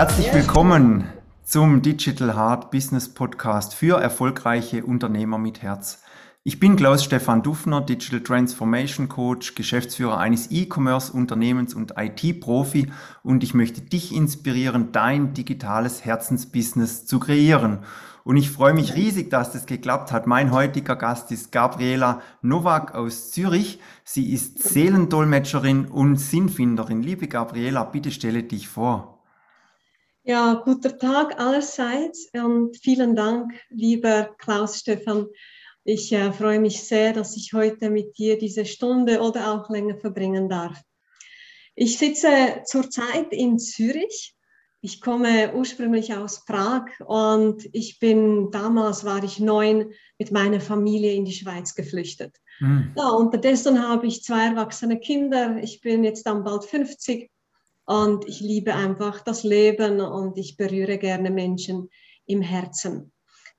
Herzlich willkommen zum Digital Heart Business Podcast für erfolgreiche Unternehmer mit Herz. Ich bin Klaus Stefan Dufner, Digital Transformation Coach, Geschäftsführer eines E-Commerce-Unternehmens und IT-Profi und ich möchte dich inspirieren, dein digitales Herzensbusiness zu kreieren. Und ich freue mich riesig, dass das geklappt hat. Mein heutiger Gast ist Gabriela Nowak aus Zürich. Sie ist Seelendolmetscherin und Sinnfinderin. Liebe Gabriela, bitte stelle dich vor. Ja, guter Tag allerseits und vielen Dank, lieber Klaus Stefan, ich äh, freue mich sehr, dass ich heute mit dir diese Stunde oder auch länger verbringen darf. Ich sitze zurzeit in Zürich. Ich komme ursprünglich aus Prag und ich bin, damals war ich neun, mit meiner Familie in die Schweiz geflüchtet. Mhm. Ja, unterdessen habe ich zwei erwachsene Kinder. Ich bin jetzt dann bald 50 und ich liebe einfach das Leben und ich berühre gerne Menschen im Herzen.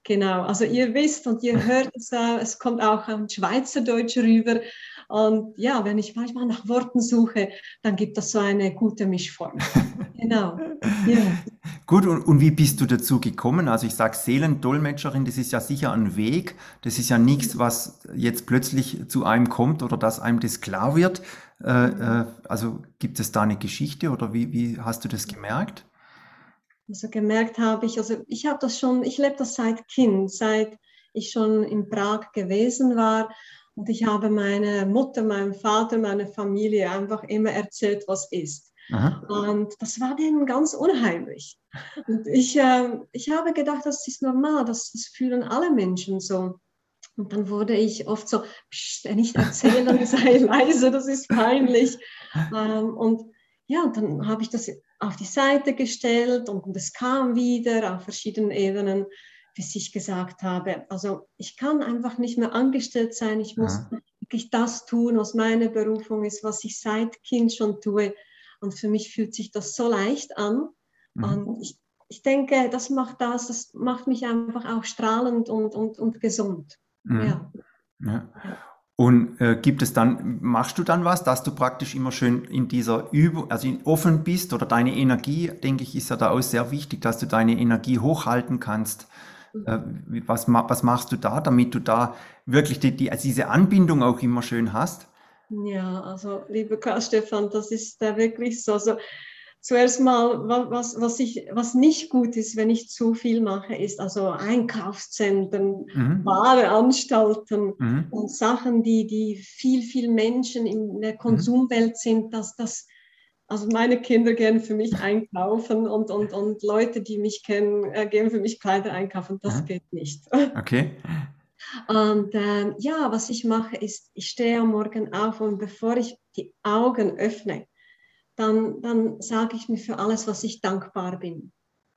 Genau, also ihr wisst und ihr hört es, äh, es kommt auch ein Schweizerdeutsch rüber. Und ja, wenn ich manchmal nach Worten suche, dann gibt es so eine gute Mischform. genau. Ja. Gut, und, und, wie bist du dazu gekommen? Also ich sage Seelendolmetscherin, das ist ja sicher ein Weg. Das ist ja nichts, was jetzt plötzlich zu einem kommt oder dass einem das klar wird. Äh, äh, also gibt es da eine Geschichte oder wie, wie hast du das gemerkt? Also gemerkt habe ich, also ich habe das schon, ich lebe das seit Kind, seit ich schon in Prag gewesen war. Und ich habe meiner Mutter, meinem Vater, meiner Familie einfach immer erzählt, was ist. Aha. Und das war denen ganz unheimlich. Und ich, äh, ich habe gedacht, das ist normal, das, das fühlen alle Menschen so. Und dann wurde ich oft so, nicht erzählen, sei leise, das ist peinlich. Ähm, und ja, dann habe ich das auf die Seite gestellt und es kam wieder auf verschiedenen Ebenen, bis ich gesagt habe, also ich kann einfach nicht mehr angestellt sein, ich muss ja. wirklich das tun, was meine Berufung ist, was ich seit Kind schon tue. Und für mich fühlt sich das so leicht an. Mhm. Und ich, ich denke, das macht das, das macht mich einfach auch strahlend und, und, und gesund. Mhm. Ja. ja. Und äh, gibt es dann, machst du dann was, dass du praktisch immer schön in dieser Übung, also offen bist oder deine Energie, denke ich, ist ja da auch sehr wichtig, dass du deine Energie hochhalten kannst. Äh, was, was machst du da, damit du da wirklich die, die, also diese Anbindung auch immer schön hast? Ja, also liebe Karl Stefan, das ist da wirklich so. Also, zuerst mal, was, was, ich, was nicht gut ist, wenn ich zu viel mache, ist also Einkaufszentren, mhm. Wareanstalten mhm. und Sachen, die, die viel, viel Menschen in der mhm. Konsumwelt sind, dass das, also meine Kinder gehen für mich einkaufen und, und, und Leute, die mich kennen, äh, gehen für mich Kleider einkaufen. Das mhm. geht nicht. Okay. Und äh, ja, was ich mache, ist, ich stehe am Morgen auf und bevor ich die Augen öffne, dann, dann sage ich mir für alles, was ich dankbar bin.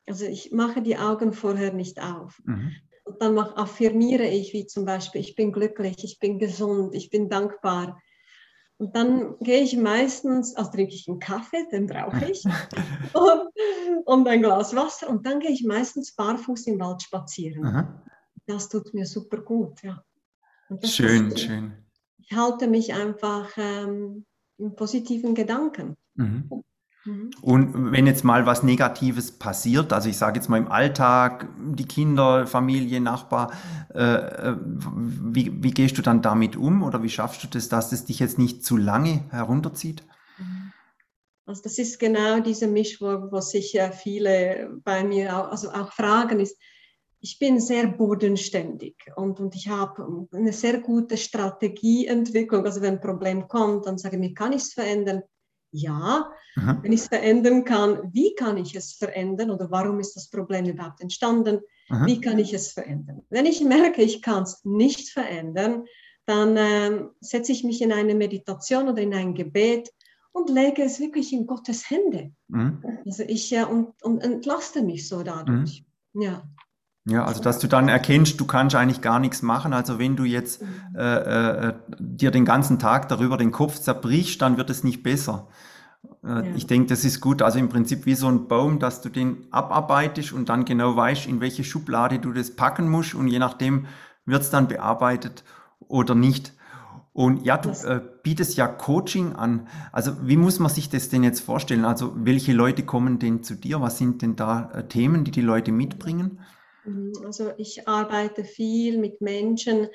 Also ich mache die Augen vorher nicht auf. Mhm. Und dann mach, affirmiere ich, wie zum Beispiel, ich bin glücklich, ich bin gesund, ich bin dankbar. Und dann gehe ich meistens, also trinke ich einen Kaffee, den brauche ich, und, und, ein Glas Wasser. Und dann gehe ich meistens barfuß im Wald spazieren. Aha. Das tut mir super gut, ja. schön, ist, schön. Ich halte mich einfach ähm, in positiven Gedanken. Mhm. mhm. Und wenn jetzt mal was Negatives passiert, also ich sage jetzt mal im Alltag, die Kinder, Familie, Nachbar, äh, äh, wie, wie gehst du dann damit um oder wie schaffst du das, dass es dich jetzt nicht zu lange herunterzieht? Also das ist genau diese was sich ja viele bei mir auch, also auch fragen, ist, ich bin sehr bodenständig und, und ich habe eine sehr gute Strategieentwicklung. Also wenn ein Problem kommt, dann sage ich mir, kann ich es verändern? Ja. Aha. Wenn ich es verändern kann, wie kann ich es verändern oder warum ist das Problem überhaupt entstanden? Aha. Wie kann ich es verändern? Wenn ich merke, ich kann es nicht verändern, dann ähm, setze ich mich in eine Meditation oder in ein Gebet und lege es wirklich in Gottes Hände. Mhm. Also ich äh, und, und entlaste mich so dadurch. Mhm. Ja. Ja, also dass du dann erkennst, du kannst eigentlich gar nichts machen. Also wenn du jetzt mhm. äh, äh, dir den ganzen Tag darüber den Kopf zerbrichst, dann wird es nicht besser. Äh, ja. Ich denke, das ist gut. Also im Prinzip wie so ein Baum, dass du den abarbeitest und dann genau weißt, in welche Schublade du das packen musst und je nachdem wird es dann bearbeitet oder nicht. Und ja, du äh, bietest ja Coaching an. Also wie muss man sich das denn jetzt vorstellen? Also welche Leute kommen denn zu dir? Was sind denn da äh, Themen, die die Leute mitbringen? Mhm, also ich arbeite viel mit Menschen,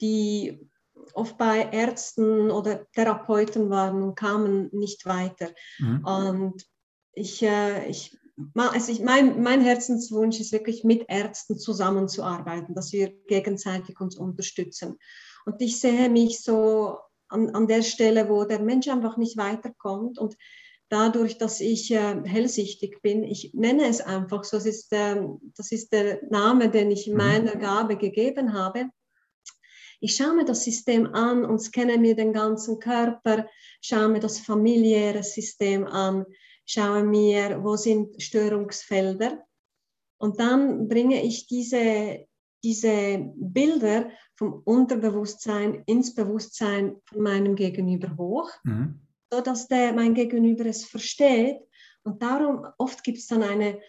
die oft bei Ärzten oder Therapeuten waren und kamen nicht weiter. Mhm. Und ich, äh, ich, also ich, mein, mein Herzenswunsch ist wirklich mit Ärzten zusammenzuarbeiten, dass wir gegenseitig uns unterstützen. Und ich sehe mich so an, an der Stelle, wo der Mensch einfach nicht weiterkommt und dadurch, dass ich äh, hellsichtig bin, ich nenne es einfach so, das ist, äh, das ist der Name, den ich mhm. meiner Gabe gegeben habe. Ich schaue mir das System an und scanne mir den ganzen Körper, schaue mir das familiäre System an, schaue mir, wo sind Störungsfelder. Und dann bringe ich diese, diese Bilder vom Unterbewusstsein ins Bewusstsein von meinem Gegenüber hoch, mhm. Sodass der, mein Gegenüber es versteht. Und darum oft gibt es dann eine,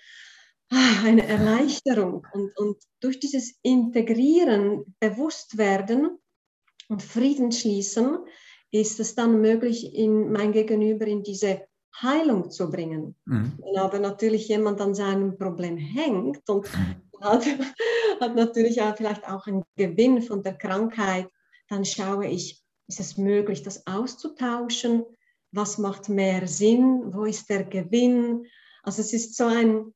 ah, eine Erleichterung. Und, und durch dieses Integrieren, Bewusstwerden und Frieden schließen, ist es dann möglich, in mein Gegenüber in diese Heilung zu bringen. Mhm. Wenn aber natürlich jemand an seinem Problem hängt und mhm hat, hat natürlich auch vielleicht auch einen Gewinn von der Krankheit, dann schaue ich, ist es möglich, das auszutauschen? Was macht mehr Sinn? Wo ist der Gewinn? Also es ist so ein,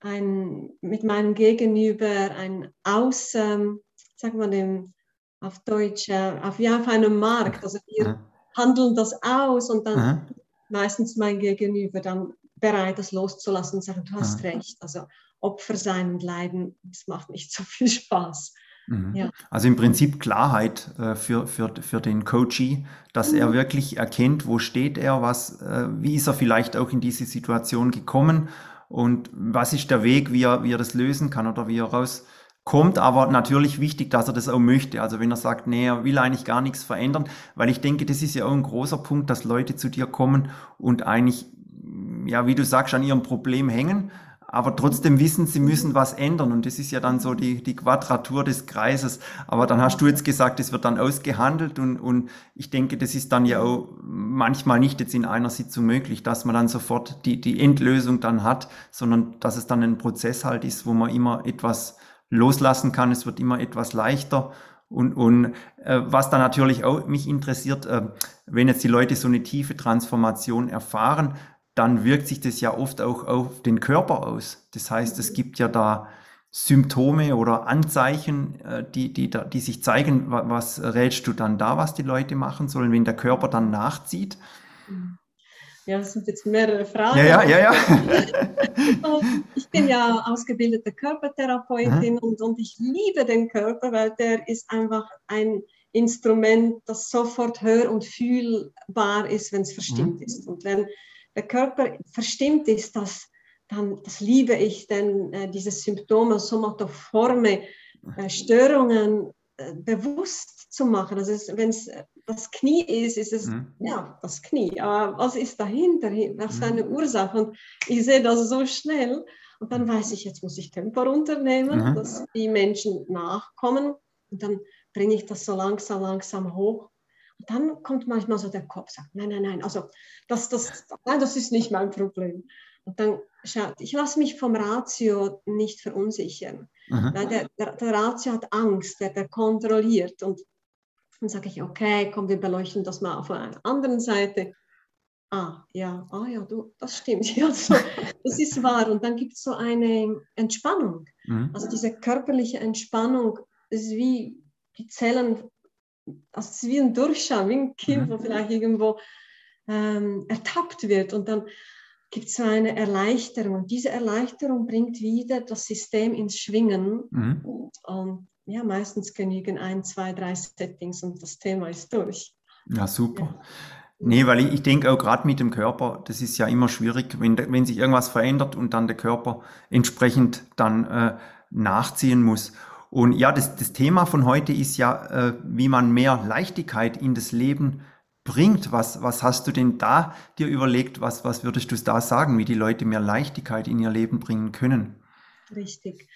ein mit meinem Gegenüber ein Aus, ähm, sagen wir dem auf Deutsch, äh, auf, ja, auf einem Markt. Also wir ja. handeln das aus und dann ja. meistens mein Gegenüber dann bereit, das loszulassen und sagen, du hast recht. Also Opfer sein und leiden, das macht nicht so viel Spaß. Mhm. Ja. Also im Prinzip Klarheit äh, für, für, für den Coachee, dass mhm. er wirklich erkennt, wo steht er, was, äh, wie ist er vielleicht auch in diese Situation gekommen und was ist der Weg, wie er, wie er das lösen kann oder wie er rauskommt. Aber natürlich wichtig, dass er das auch möchte. Also wenn er sagt, nee, er will eigentlich gar nichts verändern, weil ich denke, das ist ja auch ein großer Punkt, dass Leute zu dir kommen und eigentlich, ja, wie du sagst, an ihrem Problem hängen aber trotzdem wissen, sie müssen was ändern. Und das ist ja dann so die, die Quadratur des Kreises. Aber dann hast du jetzt gesagt, es wird dann ausgehandelt und, und ich denke, das ist dann ja auch manchmal nicht jetzt in einer Sitzung möglich, dass man dann sofort die, die Endlösung dann hat, sondern dass es dann ein Prozess halt ist, wo man immer etwas loslassen kann. Es wird immer etwas leichter. Und, und äh, was dann natürlich auch mich interessiert, äh, wenn jetzt die Leute so eine tiefe Transformation erfahren, dann wirkt sich das ja oft auch auf den Körper aus. Das heißt, es gibt ja da Symptome oder Anzeichen, äh, die, die, die sich zeigen. Was rätst du dann da, was die Leute machen sollen, wenn der Körper dann nachzieht? Ja, das sind jetzt mehrere Fragen. Ja, ja, ja. ja. ich bin ja ausgebildete Körpertherapeutin und, und ich liebe den Körper, weil der ist einfach ein Instrument, das sofort hör- und fühlbar ist, wenn es verstimmt mhm. ist. Und wenn der Körper verstimmt ist, das, dann, das liebe ich, denn äh, diese Symptome, somatoforme äh, Störungen äh, bewusst zu machen. Also wenn es das Knie ist, ist es mhm. ja das Knie. Aber was ist dahinter? Was ist eine mhm. Ursache? Und ich sehe das so schnell. Und dann weiß ich, jetzt muss ich Tempo runternehmen, mhm. dass die Menschen nachkommen. Und dann bringe ich das so langsam, langsam hoch dann kommt manchmal so der Kopf, sagt, nein, nein, nein, also das, das, nein, das ist nicht mein Problem. Und dann schaut, ich lasse mich vom Ratio nicht verunsichern. Weil der, der, der, Ratio hat Angst, der, der kontrolliert. Und dann sage ich, okay, komm, wir beleuchten das mal auf einer anderen Seite. Ah, ja, ah ja, du, das stimmt. Ja, so, das ist wahr. Und dann gibt es so eine Entspannung. Mhm. Also diese körperliche Entspannung ist wie die Zellen also es ist wie ein Durchschauen, wie ein Kind, mhm. wo vielleicht irgendwo ähm, ertappt wird und dann gibt es so eine Erleichterung und diese Erleichterung bringt wieder das System ins Schwingen mhm. und ja, meistens genügen ein, zwei, drei Settings und das Thema ist durch. Ja, super. Ja. Nee, weil ich, ich denke auch gerade mit dem Körper, das ist ja immer schwierig, wenn, wenn sich irgendwas verändert und dann der Körper entsprechend dann äh, nachziehen muss. Und ja, das, das Thema von heute ist ja, äh, wie man mehr Leichtigkeit in das Leben bringt. Was, was hast du denn da dir überlegt? Was, was würdest du da sagen, wie die Leute mehr Leichtigkeit in ihr Leben bringen können? Richtig.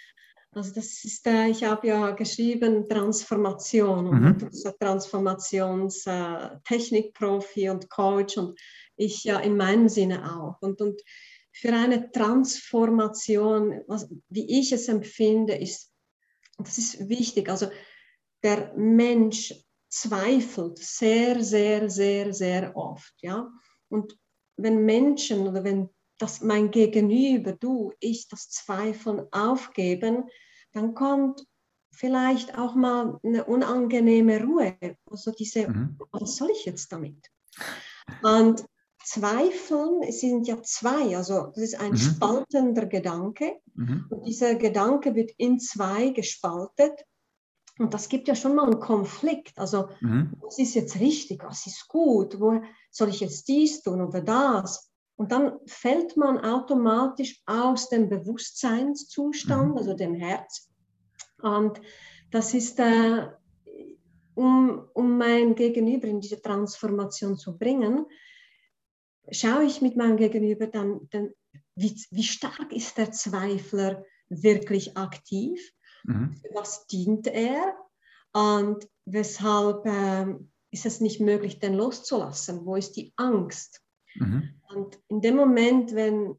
Also das ist, äh, ich habe ja geschrieben Transformation und mhm. Transformationstechnikprofi und Coach und ich ja in meinem Sinne auch. Und, und für eine Transformation, was, wie ich es empfinde, ist, das ist wichtig. Also der Mensch zweifelt sehr, sehr, sehr, sehr oft. Ja? Und wenn Menschen oder wenn das mein Gegenüber, du, ich, das Zweifeln aufgeben, dann kommt vielleicht auch mal eine unangenehme Ruhe. Also diese, mhm. was soll ich jetzt damit? Und Zweifeln sind ja zwei, also das ist ein mhm. spaltender Gedanke mhm. und dieser Gedanke wird in zwei gespaltet und das gibt ja schon mal einen Konflikt. Also mhm. was ist jetzt richtig, was ist gut, wo soll ich jetzt dies tun oder das? Und dann fällt man automatisch aus dem Bewusstseinszustand, mhm. also dem Herz. Und das ist, äh, um, um mein Gegenüber in diese Transformation zu bringen, schaue ich mit meinem Gegenüber dann, dann wie, wie stark ist der Zweifler wirklich aktiv? Mhm. Was dient er? Und weshalb äh, ist es nicht möglich, den loszulassen? Wo ist die Angst? Mhm. Und in dem Moment, wenn,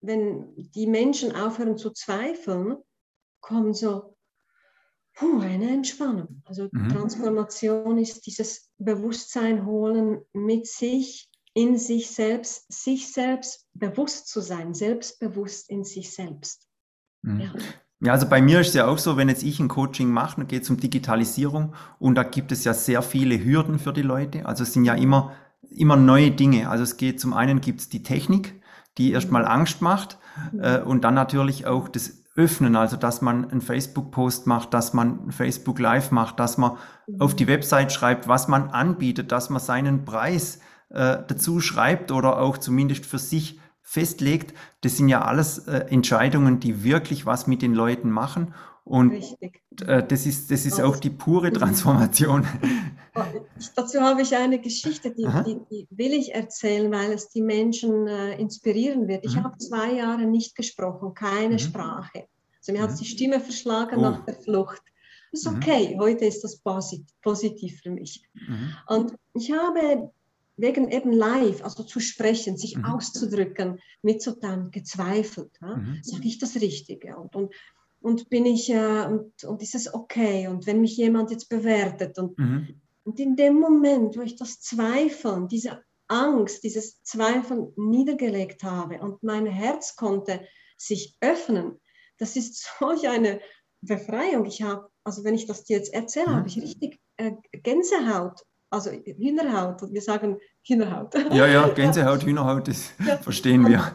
wenn die Menschen aufhören zu zweifeln, kommt so puh, eine Entspannung. Also mhm. Transformation ist dieses Bewusstsein holen mit sich, in sich selbst, sich selbst bewusst zu sein, selbstbewusst in sich selbst. Mhm. Ja. Ja, also bei mir ist es ja auch so, wenn jetzt ich ein Coaching mache, dann geht es um Digitalisierung und da gibt es ja sehr viele Hürden für die Leute. Also es sind ja immer immer neue Dinge. Also es geht zum einen gibt es die Technik, die erstmal Angst macht äh, und dann natürlich auch das Öffnen, also dass man einen Facebook-Post macht, dass man ein Facebook Live macht, dass man auf die Website schreibt, was man anbietet, dass man seinen Preis äh, dazu schreibt oder auch zumindest für sich festlegt. Das sind ja alles äh, Entscheidungen, die wirklich was mit den Leuten machen und äh, das ist, das ist auch die pure Transformation. Oh, dazu habe ich eine Geschichte, die, die, die, will ich erzählen, weil es die Menschen äh, inspirieren wird. Ich mhm. habe zwei Jahre nicht gesprochen, keine mhm. Sprache. Also mir mhm. hat die Stimme verschlagen oh. nach der Flucht. Das ist mhm. okay, heute ist das posit positiv für mich. Mhm. Und ich habe wegen eben live, also zu sprechen, sich mhm. auszudrücken, mitzuteilen, gezweifelt. Ja? Sage ich das Richtige? Und, und und bin ich äh, und, und ist es okay und wenn mich jemand jetzt bewertet und, mhm. und in dem Moment, wo ich das Zweifeln, diese Angst, dieses Zweifeln niedergelegt habe und mein Herz konnte sich öffnen, das ist solch eine Befreiung. Ich habe, also wenn ich das dir jetzt erzähle, mhm. habe ich richtig äh, Gänsehaut, also Hühnerhaut. Wir sagen Hühnerhaut. Ja, ja, Gänsehaut, Hühnerhaut, das ja. verstehen wir.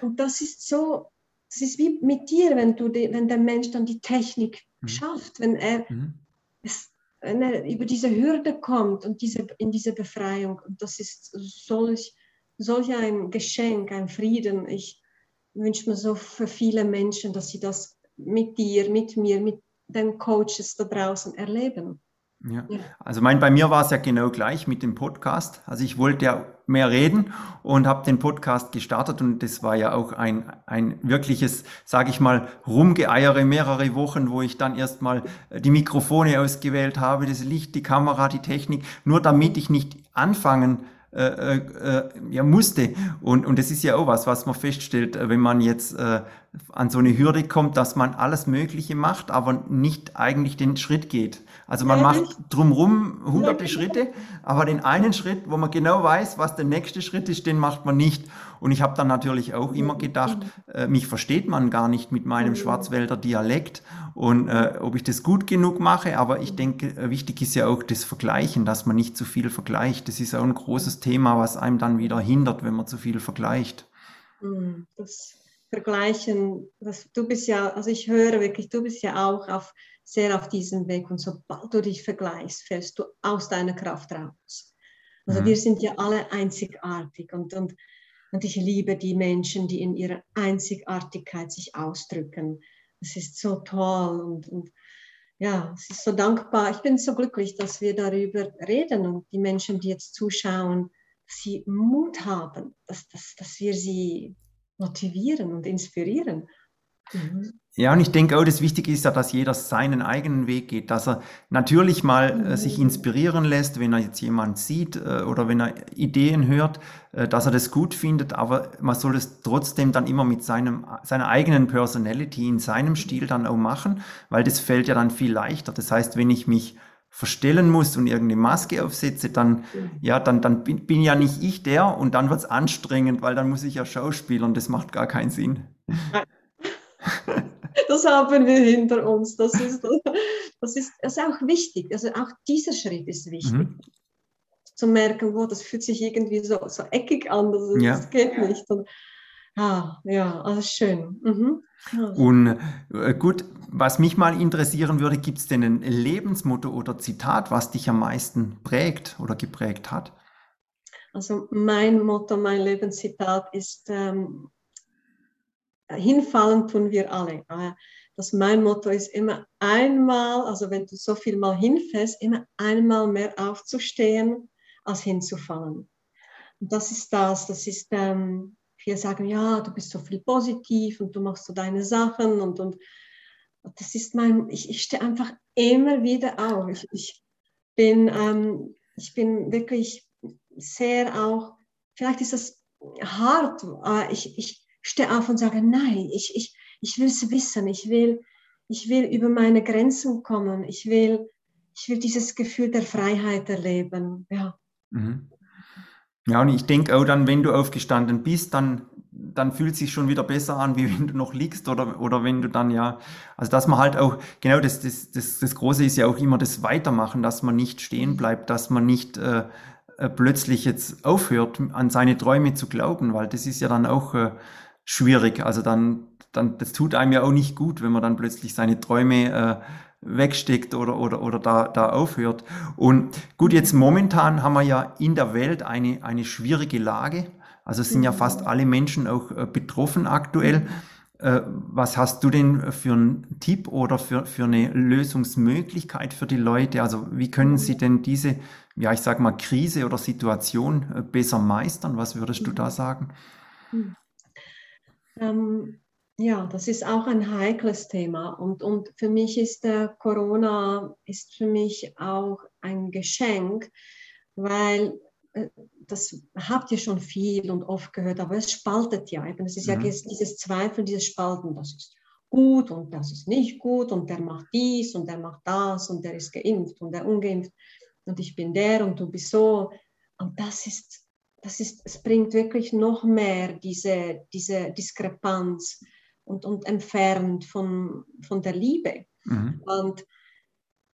Und das ist so, das ist wie mit dir, wenn, du die, wenn der Mensch dann die Technik mhm. schafft, wenn er, mhm. es, wenn er über diese Hürde kommt und diese, in diese Befreiung. Und das ist solch, solch ein Geschenk, ein Frieden. Ich wünsche mir so für viele Menschen, dass sie das mit dir, mit mir, mit den Coaches da draußen erleben. Ja. Also mein, bei mir war es ja genau gleich mit dem Podcast. Also ich wollte ja mehr reden und habe den Podcast gestartet und das war ja auch ein, ein wirkliches, sage ich mal, Rumgeeiere mehrere Wochen, wo ich dann erstmal die Mikrofone ausgewählt habe, das Licht, die Kamera, die Technik, nur damit ich nicht anfangen äh, äh, ja, musste. Und, und das ist ja auch was, was man feststellt, wenn man jetzt äh, an so eine Hürde kommt, dass man alles Mögliche macht, aber nicht eigentlich den Schritt geht. Also man macht drumherum hunderte Schritte, aber den einen Schritt, wo man genau weiß, was der nächste Schritt ist, den macht man nicht. Und ich habe dann natürlich auch immer gedacht, äh, mich versteht man gar nicht mit meinem Schwarzwälder Dialekt und äh, ob ich das gut genug mache. Aber ich denke, äh, wichtig ist ja auch das Vergleichen, dass man nicht zu viel vergleicht. Das ist auch ein großes Thema, was einem dann wieder hindert, wenn man zu viel vergleicht. Das Vergleichen, das, du bist ja, also ich höre wirklich, du bist ja auch auf, sehr auf diesem Weg und sobald du dich vergleichst, fällst du aus deiner Kraft raus. Also mhm. wir sind ja alle einzigartig und, und und ich liebe die Menschen, die in ihrer Einzigartigkeit sich ausdrücken. Es ist so toll und, und ja, es ist so dankbar. Ich bin so glücklich, dass wir darüber reden und die Menschen, die jetzt zuschauen, sie Mut haben, dass, dass, dass wir sie motivieren und inspirieren. Mhm. Ja, und ich denke auch, das Wichtige ist ja, dass jeder seinen eigenen Weg geht, dass er natürlich mal äh, sich inspirieren lässt, wenn er jetzt jemand sieht äh, oder wenn er Ideen hört, äh, dass er das gut findet, aber man soll es trotzdem dann immer mit seinem, seiner eigenen Personality in seinem Stil dann auch machen, weil das fällt ja dann viel leichter. Das heißt, wenn ich mich verstellen muss und irgendeine Maske aufsetze, dann, ja, dann, dann bin, bin ja nicht ich der und dann wird es anstrengend, weil dann muss ich ja schauspielern, das macht gar keinen Sinn. das haben wir hinter uns. Das ist, das ist, das ist auch wichtig. Also auch dieser Schritt ist wichtig. Mhm. Zu merken, wo das fühlt sich irgendwie so, so eckig an, das, ja. das geht nicht. Und, ah, ja, alles schön. Mhm. Und äh, gut, was mich mal interessieren würde, gibt es denn ein Lebensmotto oder Zitat, was dich am meisten prägt oder geprägt hat? Also mein Motto, mein Lebenszitat ist, ähm, hinfallen tun wir alle. Das mein Motto ist immer einmal, also wenn du so viel mal hinfällst, immer einmal mehr aufzustehen, als hinzufallen. Und das ist das, das ist, ähm, viele sagen, ja, du bist so viel positiv und du machst so deine Sachen und, und das ist mein, ich, ich stehe einfach immer wieder auf. Ich, ich, bin, ähm, ich bin wirklich sehr auch, vielleicht ist das hart, ich, ich stehe auf und sage, nein, ich, ich, ich will es wissen, ich will, ich will über meine Grenzen kommen, ich will, ich will dieses Gefühl der Freiheit erleben. Ja. Mhm. Ja, und ich denke auch dann, wenn du aufgestanden bist, dann, dann fühlt es sich schon wieder besser an, wie wenn du noch liegst oder, oder wenn du dann ja, also dass man halt auch, genau das, das, das, das Große ist ja auch immer das Weitermachen, dass man nicht stehen bleibt, dass man nicht äh, äh plötzlich jetzt aufhört, an seine Träume zu glauben, weil das ist ja dann auch äh, schwierig. Also dann, dann, das tut einem ja auch nicht gut, wenn man dann plötzlich seine Träume äh, wegsteckt oder, oder, oder da, da aufhört. Und gut, jetzt momentan haben wir ja in der Welt eine, eine schwierige Lage. Also sind ja fast alle Menschen auch äh, betroffen aktuell. Äh, was hast du denn für einen Tipp oder für, für eine Lösungsmöglichkeit für die Leute? Also wie können sie denn diese, ja, ich sag mal, Krise oder Situation äh, besser meistern? Was würdest du da sagen? Mhm. Ähm, ja, das ist auch ein heikles Thema. Und, und für mich ist der Corona ist für mich auch ein Geschenk, weil äh, das habt ihr schon viel und oft gehört, aber es spaltet ja eben. Es ist mhm. ja dieses Zweifel, dieses Spalten, das ist gut und das ist nicht gut und der macht dies und der macht das und der ist geimpft und der ungeimpft und ich bin der und du bist so. Und das ist das ist, es bringt wirklich noch mehr diese, diese Diskrepanz und, und entfernt von, von der Liebe. Mhm. Und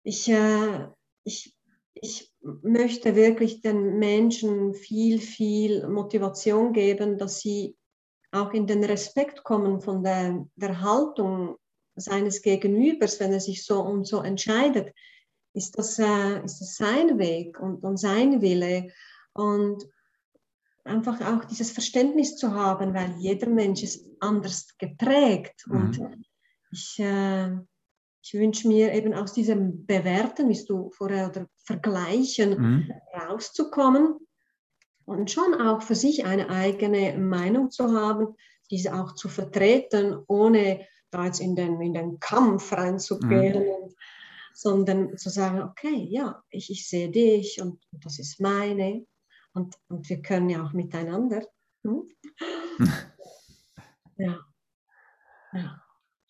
ich, äh, ich, ich möchte wirklich den Menschen viel, viel Motivation geben, dass sie auch in den Respekt kommen von der, der Haltung seines Gegenübers, wenn er sich so und so entscheidet. Ist das, äh, ist das sein Weg und, und sein Wille? Und einfach auch dieses Verständnis zu haben, weil jeder Mensch ist anders geprägt. Mhm. Und ich, äh, ich wünsche mir eben aus diesem Bewerten, wie du vorher, oder Vergleichen mhm. rauszukommen und schon auch für sich eine eigene Meinung zu haben, diese auch zu vertreten, ohne da jetzt in den, in den Kampf reinzugehen. Mhm. sondern zu sagen, okay, ja, ich, ich sehe dich und das ist meine und, und wir können ja auch miteinander. Hm? ja. ja.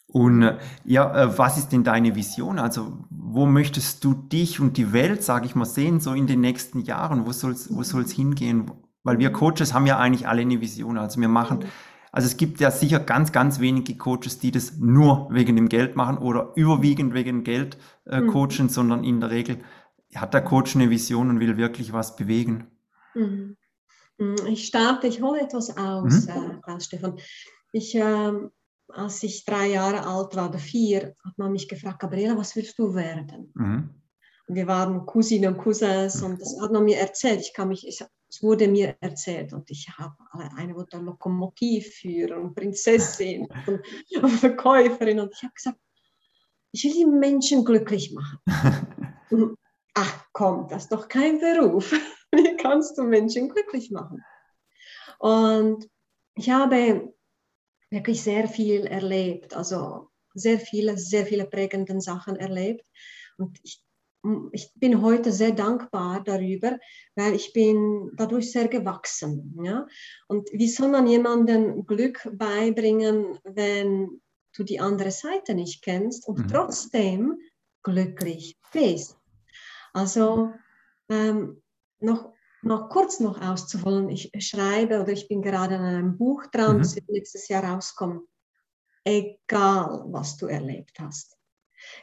Und äh, ja, äh, was ist denn deine Vision? Also, wo möchtest du dich und die Welt, sage ich mal, sehen, so in den nächsten Jahren? Wo soll es wo soll's hingehen? Weil wir Coaches haben ja eigentlich alle eine Vision. Also, wir machen, also es gibt ja sicher ganz, ganz wenige Coaches, die das nur wegen dem Geld machen oder überwiegend wegen Geld äh, mhm. coachen, mhm. sondern in der Regel hat der Coach eine Vision und will wirklich was bewegen. Mhm. Mhm. Ich starte, ich hole etwas aus, mhm. äh, Stefan. Ich, äh, als ich drei Jahre alt war oder vier, hat man mich gefragt, Gabriela, was willst du werden? Mhm. Wir waren Cousinen und Cousins und das hat man mir erzählt. Ich kann mich, ich, es wurde mir erzählt und ich habe eine wollte Lokomotivführer und Prinzessin und Verkäuferin und ich habe gesagt, ich will die Menschen glücklich machen. Ach komm, das ist doch kein Beruf. Wie kannst du Menschen glücklich machen? Und ich habe wirklich sehr viel erlebt. Also sehr viele, sehr viele prägende Sachen erlebt. Und ich, ich bin heute sehr dankbar darüber, weil ich bin dadurch sehr gewachsen. Ja? Und wie soll man jemandem Glück beibringen, wenn du die andere Seite nicht kennst und mhm. trotzdem glücklich bist? Also ähm, noch noch kurz noch auszuholen, ich schreibe oder ich bin gerade an einem Buch dran, mhm. das wird nächstes Jahr rauskommen. Egal, was du erlebt hast.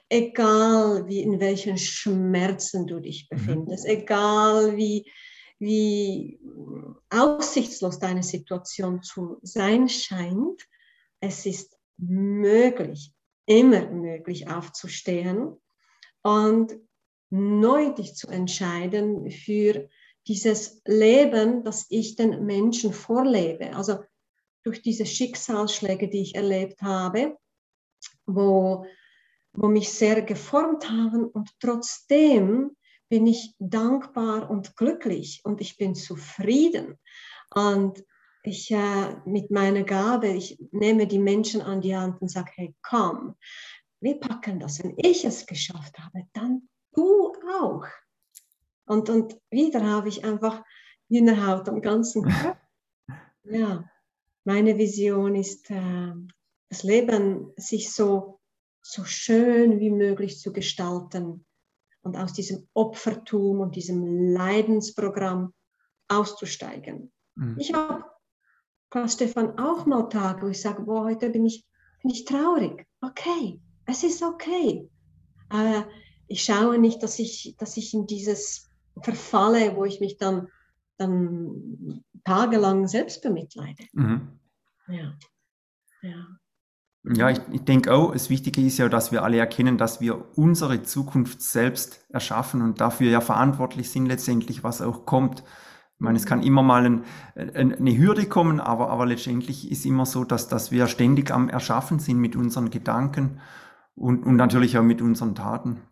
Egal, wie in welchen Schmerzen du dich mhm. befindest. Mhm. Egal, wie, wie aussichtslos deine Situation zu sein scheint. Es ist möglich, immer möglich aufzustehen und neu dich zu entscheiden für dieses Leben, das ich den Menschen vorlebe. Also durch diese Schicksalsschläge, die ich erlebt habe, wo, wo mich sehr geformt haben und trotzdem bin ich dankbar und glücklich und ich bin zufrieden. Und ich äh, mit meiner Gabe, ich nehme die Menschen an die Hand und sage, hey, komm, wir packen das. Wenn ich es geschafft habe, dann auch. Und, und wieder habe ich einfach Hühnerhaut am ganzen Körper. Ja, meine Vision ist, äh, das Leben sich so, so schön wie möglich zu gestalten und aus diesem Opfertum und diesem Leidensprogramm auszusteigen. Mhm. Ich habe, Klaus Stefan, auch mal Tage, wo ich sage, boah, heute bin ich, bin ich traurig. Okay, es ist okay. Aber ich schaue nicht, dass ich, dass ich in dieses verfalle, wo ich mich dann, dann tagelang selbst bemitleide. Mhm. Ja. Ja. Ja, ich, ich denke auch, das Wichtige ist ja, dass wir alle erkennen, dass wir unsere Zukunft selbst erschaffen und dafür ja verantwortlich sind letztendlich, was auch kommt. Ich meine, es kann immer mal ein, ein, eine Hürde kommen, aber, aber letztendlich ist immer so, dass, dass wir ständig am Erschaffen sind mit unseren Gedanken und, und natürlich auch mit unseren Taten.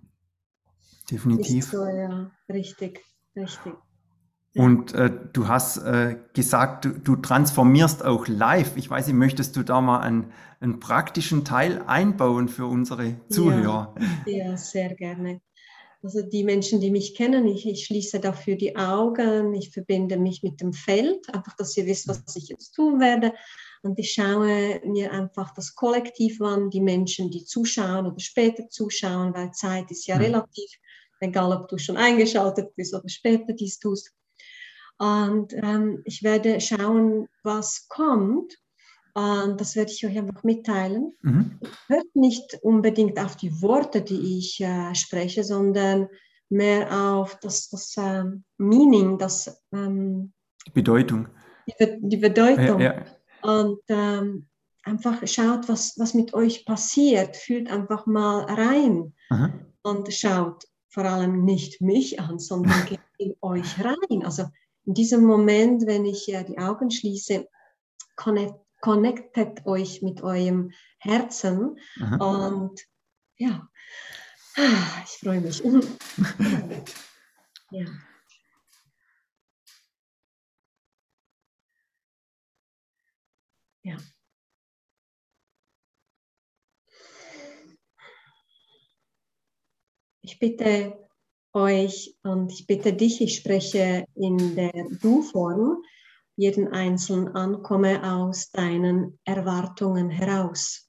Definitiv. So, ja, richtig, richtig. Und äh, du hast äh, gesagt, du, du, transformierst auch live. Ich weiß nicht, möchtest du da mal einen, einen praktischen Teil einbauen für unsere Zuhörer? Ja, ja, sehr gerne. Also die Menschen, die mich kennen, ich, ich, schließe dafür die Augen, ich verbinde mich mit dem Feld, einfach, dass ihr wisst, was ich jetzt tun werde. Und ich schaue mir einfach das Kollektiv an, die Menschen, die zuschauen oder später zuschauen, weil Zeit ist ja mhm. relativ egal ob du schon eingeschaltet bist oder später dies tust. Und ähm, ich werde schauen, was kommt. Und das werde ich euch einfach mitteilen. Mhm. Hört nicht unbedingt auf die Worte, die ich äh, spreche, sondern mehr auf das, das ähm, Meaning, das ähm, Bedeutung. Die, die Bedeutung. Ja, ja. Und ähm, einfach schaut, was, was mit euch passiert. Fühlt einfach mal rein Aha. und schaut, vor allem nicht mich an, sondern geht in euch rein. Also in diesem Moment, wenn ich ja die Augen schließe, connect, connectet euch mit eurem Herzen Aha. und ja, ich freue mich. ja. Ja. Ich bitte euch und ich bitte dich, ich spreche in der Du-Form, jeden Einzelnen an, komme aus deinen Erwartungen heraus.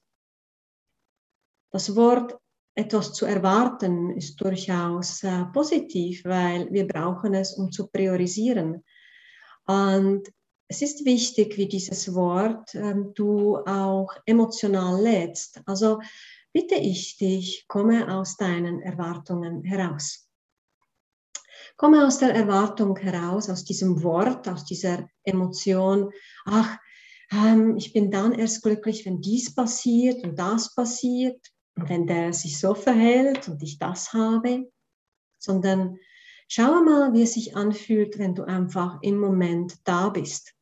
Das Wort etwas zu erwarten ist durchaus äh, positiv, weil wir brauchen es, um zu priorisieren. Und es ist wichtig, wie dieses Wort ähm, du auch emotional lädst. Also bitte ich dich, komme aus deinen Erwartungen heraus. Komme aus der Erwartung heraus, aus diesem Wort, aus dieser Emotion, ach, ähm, ich bin dann erst glücklich, wenn dies passiert und das passiert wenn der sich so verhält und ich das habe, sondern schau mal, wie es sich anfühlt, wenn du einfach im Moment da bist.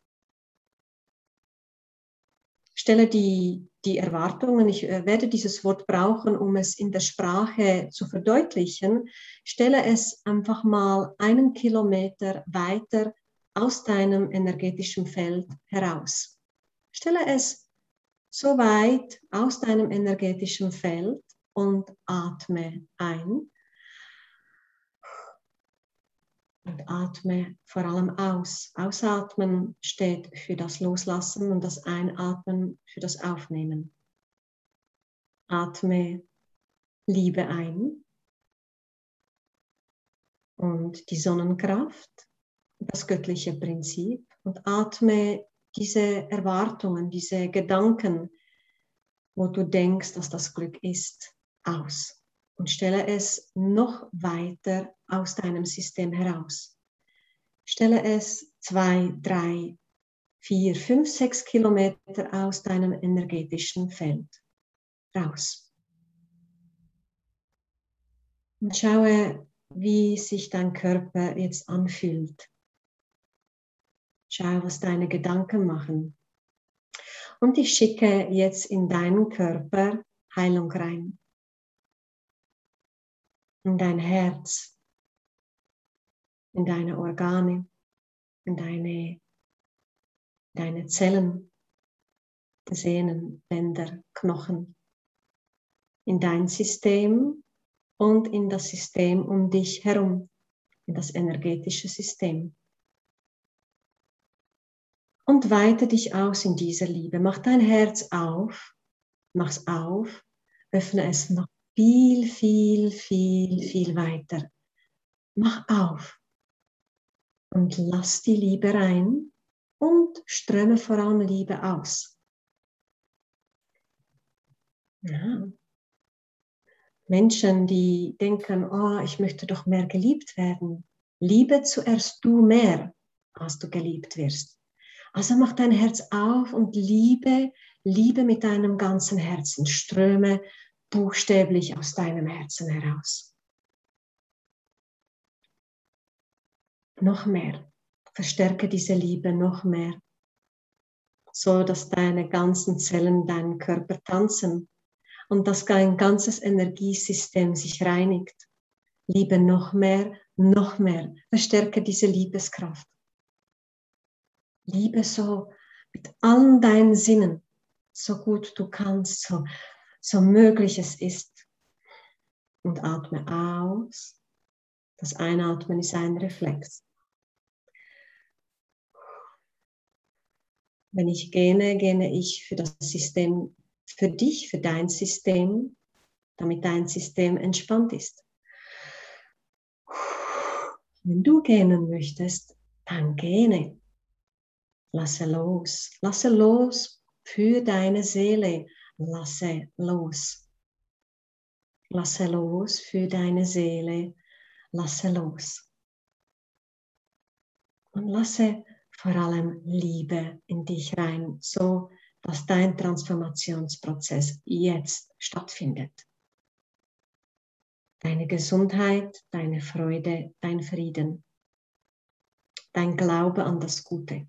Stelle die die Erwartungen, ich äh, werde dieses Wort brauchen, um es in der Sprache zu verdeutlichen, stelle es einfach mal einen Kilometer weiter aus deinem energetischen Feld heraus. Stelle es so weit aus deinem energetischen Feld und atme ein. Und atme vor allem aus. Ausatmen steht für das Loslassen und das Einatmen für das Aufnehmen. Atme Liebe ein und die Sonnenkraft, das göttliche Prinzip und atme diese Erwartungen, diese Gedanken, wo du denkst, dass das Glück ist, aus und stelle es noch weiter aus deinem System heraus. Stelle es zwei, drei, vier, fünf, sechs Kilometer aus deinem energetischen Feld raus. Und schaue, wie sich dein Körper jetzt anfühlt. Schau, was deine Gedanken machen. Und ich schicke jetzt in deinen Körper Heilung rein. In dein Herz, in deine Organe, in deine, deine Zellen, Sehnen, Bänder, Knochen, in dein System und in das System um dich herum, in das energetische System und weite dich aus in dieser Liebe. Mach dein Herz auf, mach's auf, öffne es noch viel, viel, viel, viel weiter. Mach auf und lass die Liebe rein und ströme vor allem Liebe aus. Ja. Menschen, die denken, oh, ich möchte doch mehr geliebt werden. Liebe zuerst du mehr, als du geliebt wirst. Also mach dein Herz auf und liebe, liebe mit deinem ganzen Herzen, ströme buchstäblich aus deinem Herzen heraus. Noch mehr, verstärke diese Liebe noch mehr, so dass deine ganzen Zellen deinen Körper tanzen und dass dein ganzes Energiesystem sich reinigt. Liebe noch mehr, noch mehr, verstärke diese Liebeskraft. Liebe so mit allen deinen Sinnen, so gut du kannst, so, so möglich es ist. Und atme aus. Das Einatmen ist ein Reflex. Wenn ich gähne, gähne ich für das System, für dich, für dein System, damit dein System entspannt ist. Wenn du gähnen möchtest, dann gähne. Lasse los. Lasse los für deine Seele. Lasse los. Lasse los für deine Seele. Lasse los. Und lasse vor allem Liebe in dich rein, so dass dein Transformationsprozess jetzt stattfindet. Deine Gesundheit, deine Freude, dein Frieden, dein Glaube an das Gute.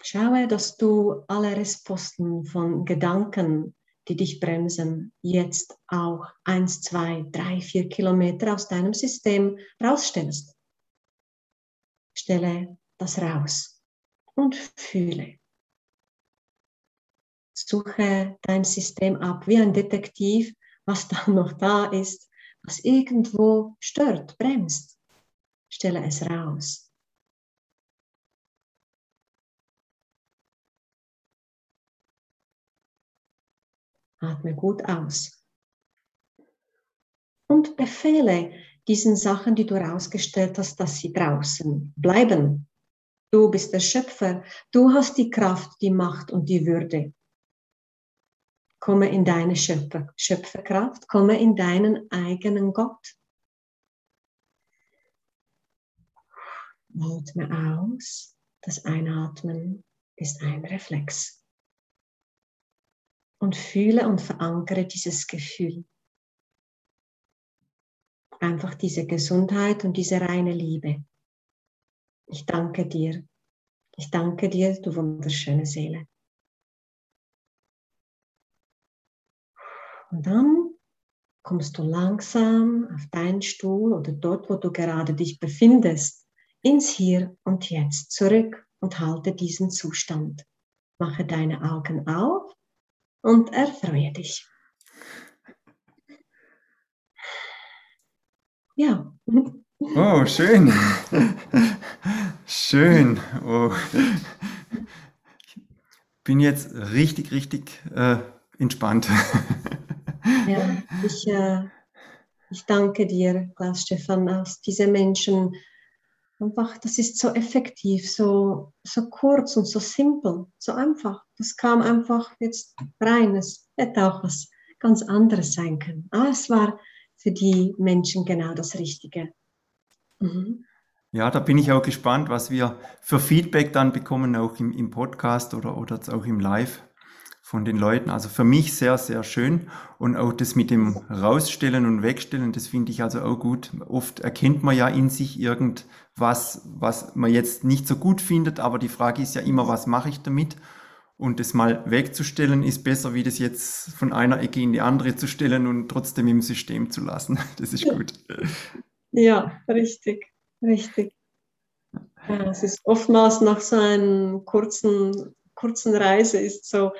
Schaue, dass du alle Restposten von Gedanken, die dich bremsen, jetzt auch eins, zwei, drei, vier Kilometer aus deinem System rausstellst. Stelle das raus und fühle. Suche dein System ab wie ein Detektiv, was da noch da ist, was irgendwo stört, bremst. Stelle es raus Atme gut aus. Und befehle diesen Sachen, die du rausgestellt hast, dass sie draußen bleiben. Du bist der Schöpfer. Du hast die Kraft, die Macht und die Würde. Komme in deine Schöpfer, Schöpferkraft, komme in deinen eigenen Gott. Atme aus. Das Einatmen ist ein Reflex und fühle und verankere dieses Gefühl. Einfach diese Gesundheit und diese reine Liebe. Ich danke dir. Ich danke dir, du wunderschöne Seele. Und dann kommst du langsam auf deinen Stuhl oder dort, wo du gerade dich befindest, ins Hier und Jetzt zurück. und halte diesen Zustand. Mache deine Augen auf und erfreue dich. Ja. Oh, schön. schön. Oh. Ich bin jetzt richtig, richtig äh, entspannt. ja, ich, äh, ich danke dir, Klaus Stefan, aus diese Menschen einfach, das ist so effektiv, so, so kurz und so simpel, so einfach. Das kam einfach jetzt rein. Es hätte auch was ganz anderes sein können. Aber es war für die Menschen genau das Richtige. Mhm. Ja, da bin ich auch gespannt, was wir für Feedback dann bekommen, auch im, im Podcast oder, oder auch im Live von den Leuten. Also für mich sehr, sehr schön. Und auch das mit dem Rausstellen und Wegstellen, das finde ich also auch gut. Oft erkennt man ja in sich irgendwas, was man jetzt nicht so gut findet, aber die Frage ist ja immer, was mache ich damit? Und das mal wegzustellen ist besser, wie das jetzt von einer Ecke in die andere zu stellen und trotzdem im System zu lassen. Das ist gut. Ja, richtig, richtig. Ja, es ist oftmals nach so einer kurzen, kurzen Reise ist so,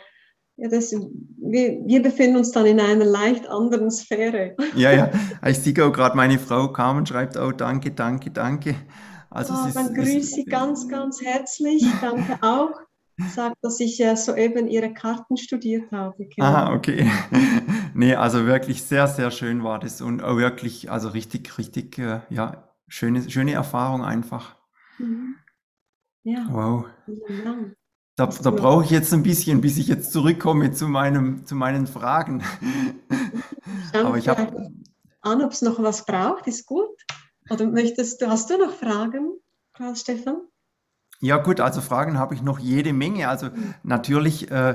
ja, das, wir, wir befinden uns dann in einer leicht anderen Sphäre. Ja, ja. Ich sehe auch gerade, meine Frau Carmen schreibt auch Danke, danke, danke. Also oh, ist, dann grüße Sie ganz, ganz herzlich. Danke auch. Sagt, dass ich ja soeben Ihre Karten studiert habe. Genau. Ah, okay. nee, also wirklich sehr, sehr schön war das und auch wirklich, also richtig, richtig, äh, ja, schöne, schöne Erfahrung einfach. Mhm. Ja. Wow. Vielen Dank. Da, da brauche ich jetzt ein bisschen, bis ich jetzt zurückkomme zu, meinem, zu meinen Fragen. Aber ich habe an, ob es noch was braucht, ist gut. Oder möchtest du, hast du noch Fragen, Klaus Stefan? Ja, gut, also Fragen habe ich noch jede Menge. Also natürlich, äh,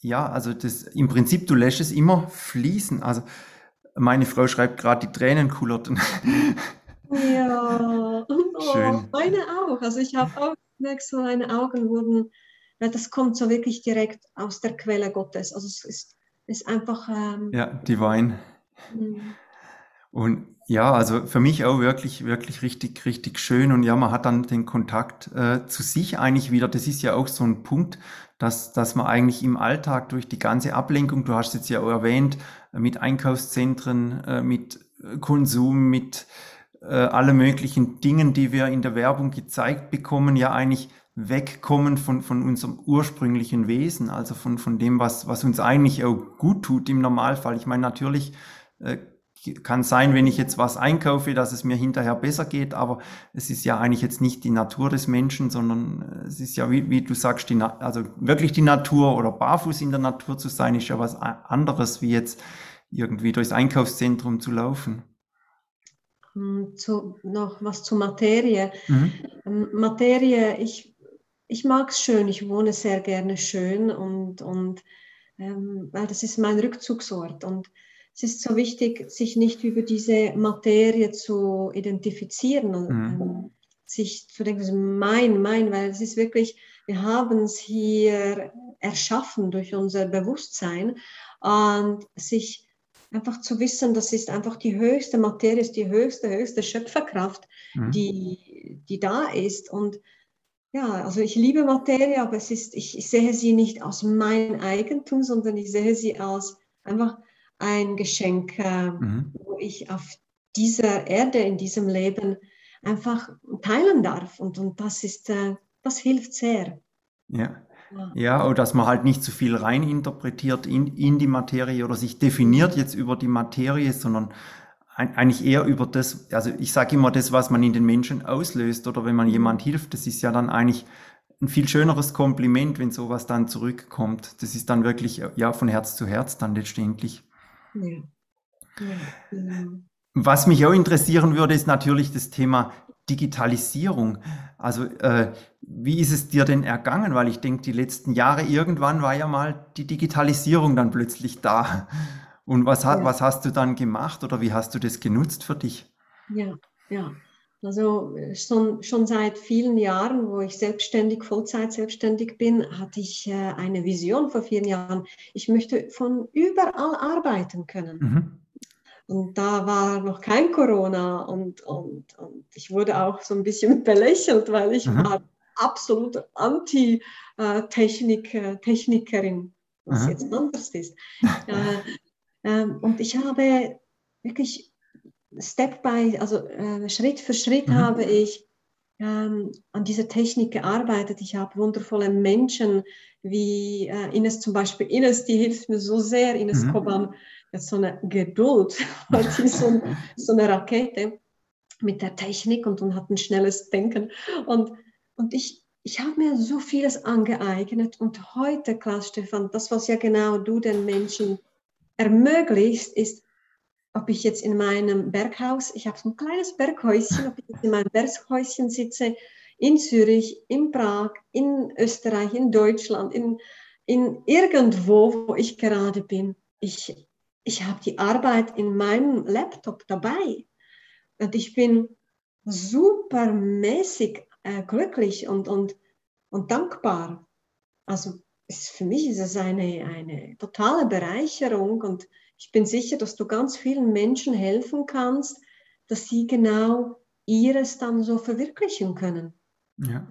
ja, also das im Prinzip, du lässt es immer fließen. Also meine Frau schreibt gerade, die Tränen kullerten. Ja, oh, Schön. meine auch. Also ich habe auch gemerkt, so meine Augen wurden das kommt so wirklich direkt aus der Quelle Gottes. Also es ist, ist einfach. Ähm, ja, divine. Mhm. Und ja, also für mich auch wirklich, wirklich richtig, richtig schön. Und ja, man hat dann den Kontakt äh, zu sich eigentlich wieder. Das ist ja auch so ein Punkt, dass, dass man eigentlich im Alltag durch die ganze Ablenkung, du hast es jetzt ja auch erwähnt, mit Einkaufszentren, äh, mit Konsum, mit äh, alle möglichen Dingen, die wir in der Werbung gezeigt bekommen, ja eigentlich wegkommen von, von unserem ursprünglichen Wesen, also von, von dem, was, was uns eigentlich auch gut tut im Normalfall. Ich meine, natürlich äh, kann sein, wenn ich jetzt was einkaufe, dass es mir hinterher besser geht, aber es ist ja eigentlich jetzt nicht die Natur des Menschen, sondern äh, es ist ja, wie, wie du sagst, die, also wirklich die Natur oder barfuß in der Natur zu sein, ist ja was anderes, wie jetzt irgendwie durchs Einkaufszentrum zu laufen. Hm, zu, noch was zur Materie. Mhm. Ähm, Materie, ich ich mag es schön, ich wohne sehr gerne schön und, und ähm, weil das ist mein Rückzugsort. Und es ist so wichtig, sich nicht über diese Materie zu identifizieren und mhm. ähm, sich zu denken, mein, mein, weil es ist wirklich, wir haben es hier erschaffen durch unser Bewusstsein und sich einfach zu wissen, das ist einfach die höchste Materie, ist die höchste, höchste Schöpferkraft, mhm. die, die da ist und ja, also ich liebe Materie, aber es ist, ich, ich sehe sie nicht als mein Eigentum, sondern ich sehe sie als einfach ein Geschenk, äh, mhm. wo ich auf dieser Erde, in diesem Leben einfach teilen darf. Und, und das ist, äh, das hilft sehr. Ja. Ja, oder dass man halt nicht zu viel reininterpretiert in, in die Materie oder sich definiert jetzt über die Materie, sondern eigentlich eher über das, also ich sage immer das, was man in den Menschen auslöst oder wenn man jemand hilft, das ist ja dann eigentlich ein viel schöneres Kompliment, wenn sowas dann zurückkommt. Das ist dann wirklich ja von Herz zu Herz dann letztendlich. Ja. Ja, genau. Was mich auch interessieren würde, ist natürlich das Thema Digitalisierung. Also äh, wie ist es dir denn ergangen? Weil ich denke, die letzten Jahre irgendwann war ja mal die Digitalisierung dann plötzlich da. Und was, ja. was hast du dann gemacht oder wie hast du das genutzt für dich? Ja, ja. Also schon, schon seit vielen Jahren, wo ich selbstständig, Vollzeit selbstständig bin, hatte ich äh, eine Vision vor vielen Jahren. Ich möchte von überall arbeiten können. Mhm. Und da war noch kein Corona und, und, und ich wurde auch so ein bisschen belächelt, weil ich mhm. war absolute Anti-Technikerin, was Aha. jetzt anders ist. äh, äh, und ich habe wirklich Step by, also äh, Schritt für Schritt mhm. habe ich ähm, an dieser Technik gearbeitet. Ich habe wundervolle Menschen wie äh, Ines zum Beispiel. Ines, die hilft mir so sehr. Ines mhm. Koban hat so eine Geduld, weil sie so, so eine Rakete mit der Technik und, und hat ein schnelles Denken. Und, und ich, ich habe mir so vieles angeeignet. Und heute, Klaus Stefan, das, was ja genau du den Menschen ermöglicht, ist ob ich jetzt in meinem Berghaus, ich habe so ein kleines Berghäuschen, ob ich jetzt in meinem Berghäuschen sitze, in Zürich, in Prag, in Österreich, in Deutschland, in, in irgendwo, wo ich gerade bin. Ich, ich habe die Arbeit in meinem Laptop dabei. Und ich bin supermäßig äh, glücklich und, und, und dankbar. Also ist, für mich ist es eine, eine totale Bereicherung und ich bin sicher, dass du ganz vielen Menschen helfen kannst, dass sie genau ihres dann so verwirklichen können. Ja.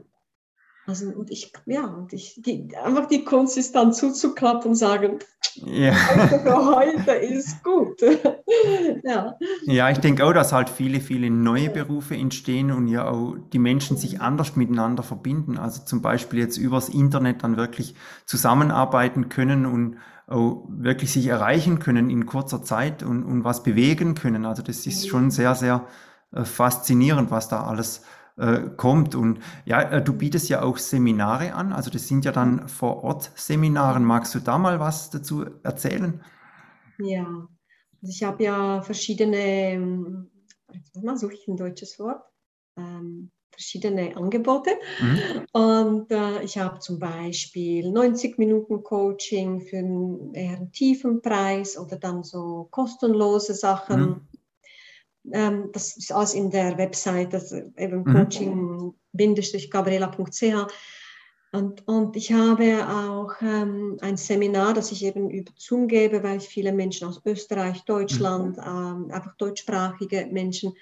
Also und ich, ja, und ich, die, einfach die Kunst ist dann zuzuklappen und sagen, ja. heute für heute ist gut. ja. ja, ich denke auch, dass halt viele, viele neue Berufe entstehen und ja auch die Menschen sich anders miteinander verbinden. Also zum Beispiel jetzt übers Internet dann wirklich zusammenarbeiten können und auch wirklich sich erreichen können in kurzer Zeit und, und was bewegen können. Also das ist schon sehr, sehr äh, faszinierend, was da alles äh, kommt. Und ja, äh, du bietest ja auch Seminare an, also das sind ja dann vor Ort Seminaren. Magst du da mal was dazu erzählen? Ja, also ich habe ja verschiedene, ähm, mal suche ich ein deutsches Wort, ähm, verschiedene Angebote. Mhm. Und äh, ich habe zum Beispiel 90 Minuten Coaching für einen eher tiefen Preis oder dann so kostenlose Sachen. Mhm. Ähm, das ist alles in der Website, das eben mhm. coaching-gabriela.ch. Und, und ich habe auch ähm, ein Seminar, das ich eben über Zoom gebe, weil ich viele Menschen aus Österreich, Deutschland, mhm. ähm, einfach deutschsprachige Menschen,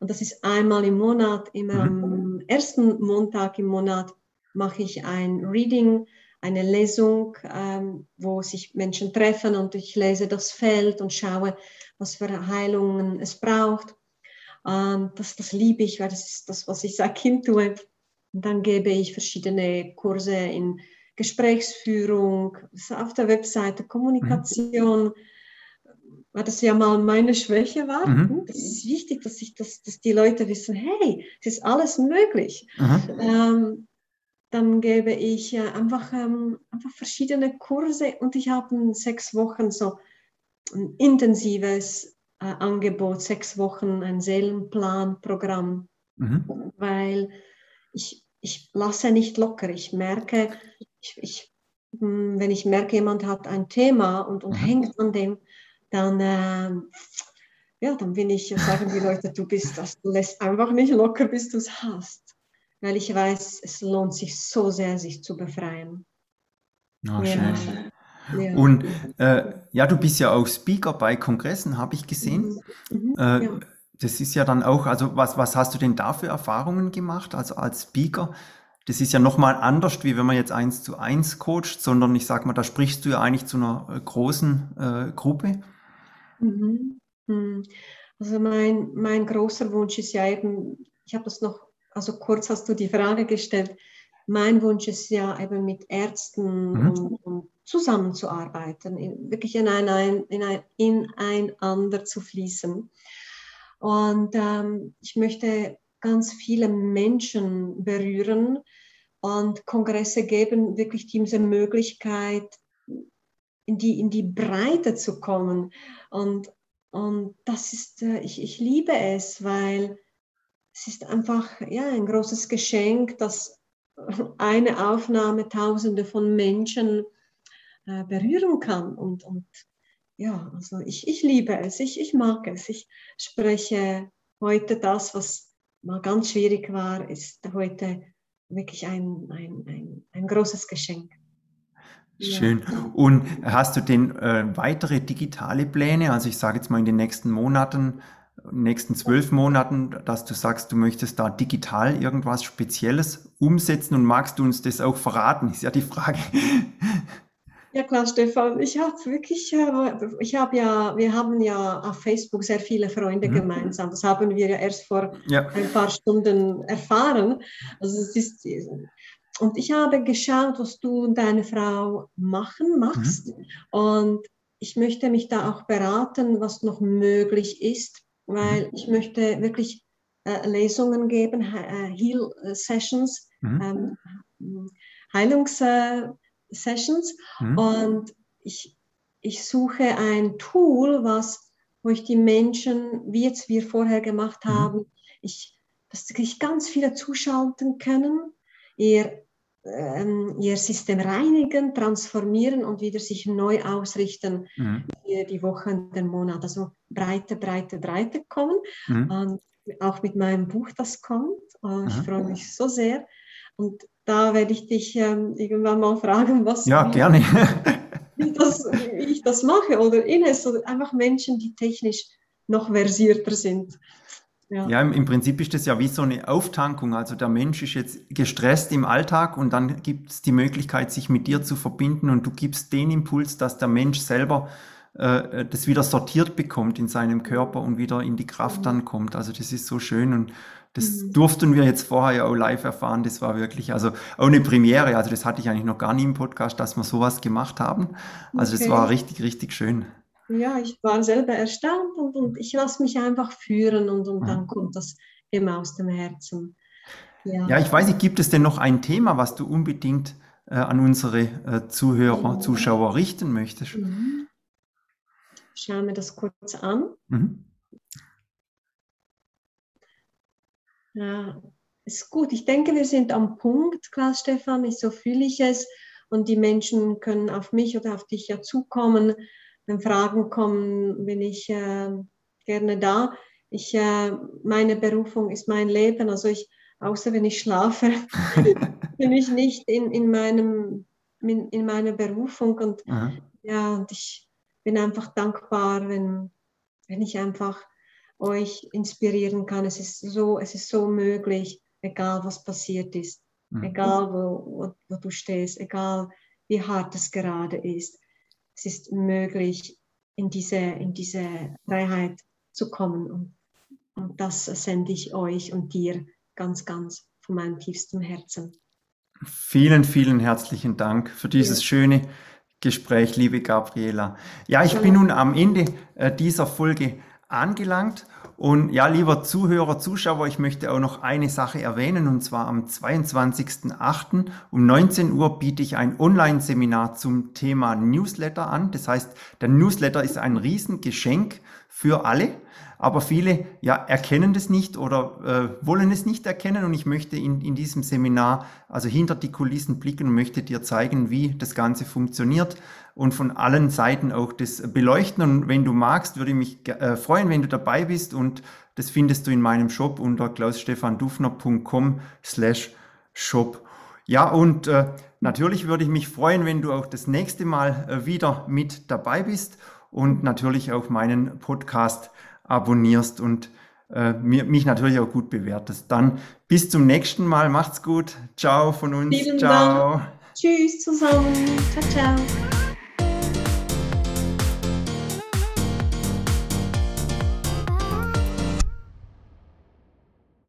und das ist einmal im Monat, immer mhm. am ersten Montag im Monat mache ich ein Reading, eine Lesung, ähm, wo sich Menschen treffen und ich lese das Feld und schaue, was für Heilungen es braucht. Ähm, das, das liebe ich, weil das ist das, was ich seit Kind tue. Und dann gebe ich verschiedene Kurse in Gesprächsführung, auf der Webseite Kommunikation, mhm. weil das ja mal meine Schwäche war. Mhm. Das ist wichtig, dass, ich das, dass die Leute wissen, hey, es ist alles möglich. Mhm. Ähm, dann gebe ich äh, einfach, ähm, einfach verschiedene Kurse und ich habe in sechs Wochen so ein intensives äh, Angebot, sechs Wochen ein Seelenplanprogramm, mhm. weil ich, ich lasse nicht locker. Ich merke, ich, ich, hm, wenn ich merke, jemand hat ein Thema und, und mhm. hängt an dem, dann, äh, ja, dann bin ich, sagen die Leute, du bist das, du lässt einfach nicht locker, bis du es hast. Weil ich weiß, es lohnt sich so sehr, sich zu befreien. Oh, ja. schön. Ja. Und äh, ja, du bist ja auch Speaker bei Kongressen, habe ich gesehen. Mhm. Mhm. Äh, ja. Das ist ja dann auch, also was, was hast du denn da für Erfahrungen gemacht, also als Speaker? Das ist ja nochmal anders, wie wenn man jetzt eins zu eins coacht, sondern ich sag mal, da sprichst du ja eigentlich zu einer äh, großen äh, Gruppe. Mhm. mhm. Also mein, mein großer Wunsch ist ja eben, ich habe das noch, also kurz hast du die Frage gestellt, mein Wunsch ist ja eben mit Ärzten mhm. und, und, zusammenzuarbeiten, in, wirklich in ein, in ein, ineinander zu fließen. Und ähm, ich möchte ganz viele Menschen berühren und Kongresse geben wirklich diese Möglichkeit, in die, in die Breite zu kommen. Und, und das ist, äh, ich, ich liebe es, weil es ist einfach ja, ein großes Geschenk, dass eine Aufnahme Tausende von Menschen äh, berühren kann. Und, und ja, also ich, ich liebe es, ich, ich mag es. Ich spreche heute das, was mal ganz schwierig war, ist heute wirklich ein, ein, ein, ein großes Geschenk. Schön. Und hast du denn äh, weitere digitale Pläne? Also ich sage jetzt mal in den nächsten Monaten, nächsten zwölf Monaten, dass du sagst, du möchtest da digital irgendwas Spezielles umsetzen und magst du uns das auch verraten, ist ja die Frage. Ja klar, Stefan. Ich habe wirklich, äh, ich habe ja, wir haben ja auf Facebook sehr viele Freunde mhm. gemeinsam. Das haben wir ja erst vor ja. ein paar Stunden erfahren. Also es ist, und ich habe geschaut, was du und deine Frau machen, machst. Mhm. Und ich möchte mich da auch beraten, was noch möglich ist, weil mhm. ich möchte wirklich äh, Lesungen geben, äh, Heal Sessions, mhm. ähm, Heilungs Sessions mhm. und ich, ich suche ein Tool, was, wo ich die Menschen, wie jetzt wir vorher gemacht mhm. haben, ich, dass sich ganz viele zuschalten können, ihr, ähm, ihr System reinigen, transformieren und wieder sich neu ausrichten mhm. für die Wochen, den Monat. Also breite, breite, breite kommen. Mhm. Und auch mit meinem Buch, das kommt. Oh, ich freue mich so sehr. Und da werde ich dich ähm, irgendwann mal fragen, was. Ja, gerne. Wie, das, wie, ich das mache oder Ines oder einfach Menschen, die technisch noch versierter sind. Ja. ja, im, Prinzip ist das ja wie so eine Auftankung. Also der Mensch ist jetzt gestresst im Alltag und dann gibt es die Möglichkeit, sich mit dir zu verbinden und du gibst den Impuls, dass der Mensch selber äh, das wieder sortiert bekommt in seinem Körper und wieder in die Kraft mhm. dann kommt. Also das ist so schön und das mhm. durften wir jetzt vorher ja auch live erfahren. Das war wirklich, also auch eine Premiere. Also das hatte ich eigentlich noch gar nie im Podcast, dass wir sowas gemacht haben. Also okay. das war richtig, richtig schön. Ja, ich war selber erstaunt und, und ich lasse mich einfach führen und, und dann kommt das immer aus dem Herzen. Ja. ja, ich weiß nicht, gibt es denn noch ein Thema, was du unbedingt äh, an unsere äh, Zuhörer, Zuschauer richten möchtest? Mhm. Schauen wir das kurz an. Mhm. Ja, ist gut. Ich denke, wir sind am Punkt, Klaus Stefan, so fühle ich es. Und die Menschen können auf mich oder auf dich ja zukommen. Wenn Fragen kommen, bin ich äh, gerne da. Ich, äh, meine Berufung ist mein Leben. Also ich, außer wenn ich schlafe, bin ich nicht in, in, meinem, in, in meiner Berufung. Und Aha. ja, und ich bin einfach dankbar, wenn, wenn ich einfach euch inspirieren kann. Es ist so, es ist so möglich, egal was passiert ist, mhm. egal wo, wo, wo, du stehst, egal wie hart es gerade ist. Es ist möglich, in diese, in diese Freiheit zu kommen. Und, und das sende ich euch und dir ganz, ganz von meinem tiefsten Herzen. Vielen, vielen herzlichen Dank für dieses ja. schöne Gespräch, liebe Gabriela. Ja, ich bin nun am Ende äh, dieser Folge angelangt. Und ja, lieber Zuhörer, Zuschauer, ich möchte auch noch eine Sache erwähnen, und zwar am 22.08. um 19 Uhr biete ich ein Online-Seminar zum Thema Newsletter an. Das heißt, der Newsletter ist ein Riesengeschenk für alle. Aber viele ja, erkennen das nicht oder äh, wollen es nicht erkennen. Und ich möchte in, in diesem Seminar also hinter die Kulissen blicken und möchte dir zeigen, wie das Ganze funktioniert und von allen Seiten auch das beleuchten. Und wenn du magst, würde ich mich äh, freuen, wenn du dabei bist. Und das findest du in meinem Shop unter klausstefandufner.com slash shop. Ja, und äh, natürlich würde ich mich freuen, wenn du auch das nächste Mal äh, wieder mit dabei bist und natürlich auch meinen Podcast abonnierst und äh, mich natürlich auch gut bewertest. Dann bis zum nächsten Mal. Macht's gut. Ciao von uns. Vielen ciao. Dank. Tschüss zusammen. Ciao, ciao.